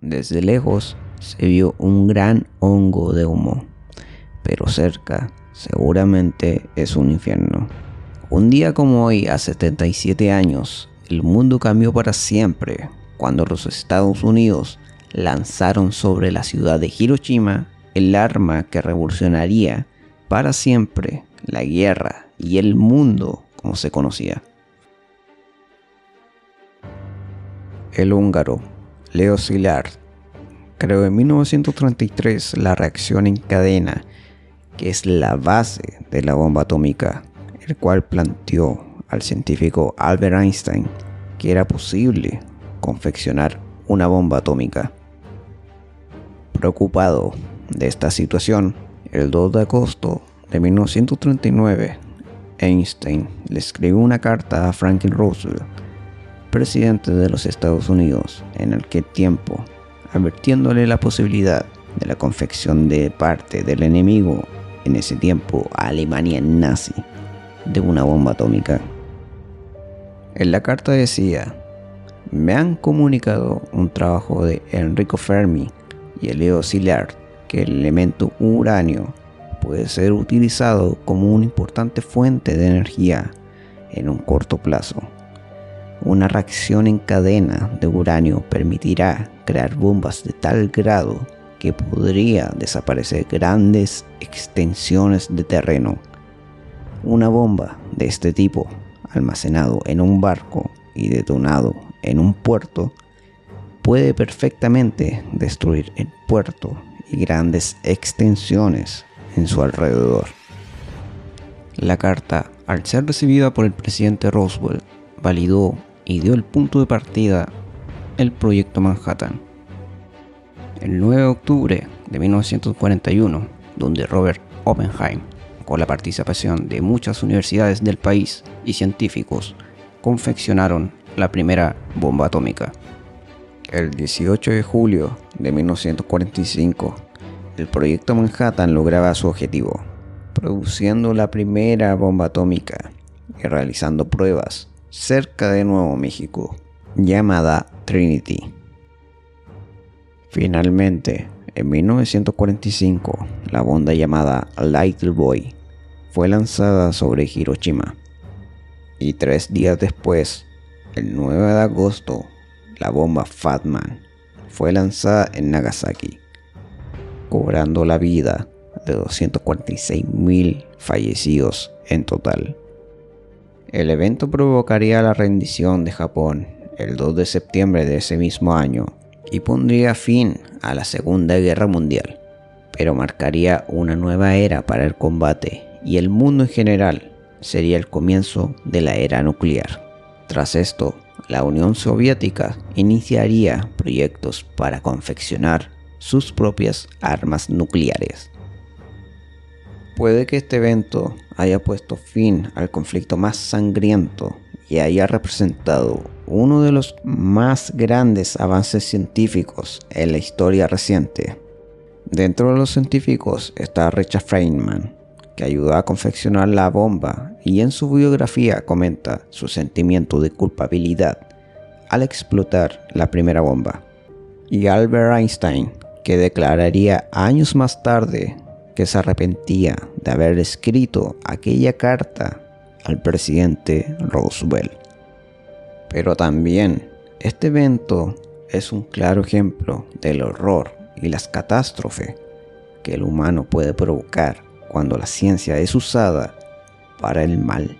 Desde lejos se vio un gran hongo de humo, pero cerca seguramente es un infierno. Un día como hoy, hace 77 años, el mundo cambió para siempre cuando los Estados Unidos lanzaron sobre la ciudad de Hiroshima el arma que revolucionaría para siempre la guerra y el mundo como se conocía. El húngaro Leo Szilard creó en 1933 la reacción en cadena, que es la base de la bomba atómica, el cual planteó al científico Albert Einstein que era posible confeccionar una bomba atómica. Preocupado de esta situación, el 2 de agosto de 1939, Einstein le escribió una carta a Franklin Roosevelt, presidente de los Estados Unidos en aquel tiempo, advirtiéndole la posibilidad de la confección de parte del enemigo, en ese tiempo Alemania nazi, de una bomba atómica. En la carta decía, me han comunicado un trabajo de Enrico Fermi y Elio Szilard que el elemento uranio puede ser utilizado como una importante fuente de energía en un corto plazo. Una reacción en cadena de uranio permitirá crear bombas de tal grado que podría desaparecer grandes extensiones de terreno. Una bomba de este tipo, almacenado en un barco y detonado en un puerto, puede perfectamente destruir el puerto y grandes extensiones en su alrededor. La carta, al ser recibida por el presidente Roosevelt, validó y dio el punto de partida el proyecto Manhattan. El 9 de octubre de 1941, donde Robert Oppenheim, con la participación de muchas universidades del país y científicos, confeccionaron la primera bomba atómica. El 18 de julio de 1945, el proyecto Manhattan lograba su objetivo, produciendo la primera bomba atómica y realizando pruebas cerca de Nuevo México, llamada Trinity. Finalmente, en 1945, la bomba llamada Little Boy fue lanzada sobre Hiroshima. Y tres días después, el 9 de agosto, la bomba Fatman fue lanzada en Nagasaki, cobrando la vida de 246.000 fallecidos en total. El evento provocaría la rendición de Japón el 2 de septiembre de ese mismo año y pondría fin a la Segunda Guerra Mundial, pero marcaría una nueva era para el combate y el mundo en general sería el comienzo de la era nuclear. Tras esto, la Unión Soviética iniciaría proyectos para confeccionar sus propias armas nucleares. Puede que este evento haya puesto fin al conflicto más sangriento y haya representado uno de los más grandes avances científicos en la historia reciente. Dentro de los científicos está Richard Feynman, que ayudó a confeccionar la bomba y en su biografía comenta su sentimiento de culpabilidad al explotar la primera bomba. Y Albert Einstein, que declararía años más tarde se arrepentía de haber escrito aquella carta al presidente Roosevelt. Pero también este evento es un claro ejemplo del horror y las catástrofes que el humano puede provocar cuando la ciencia es usada para el mal.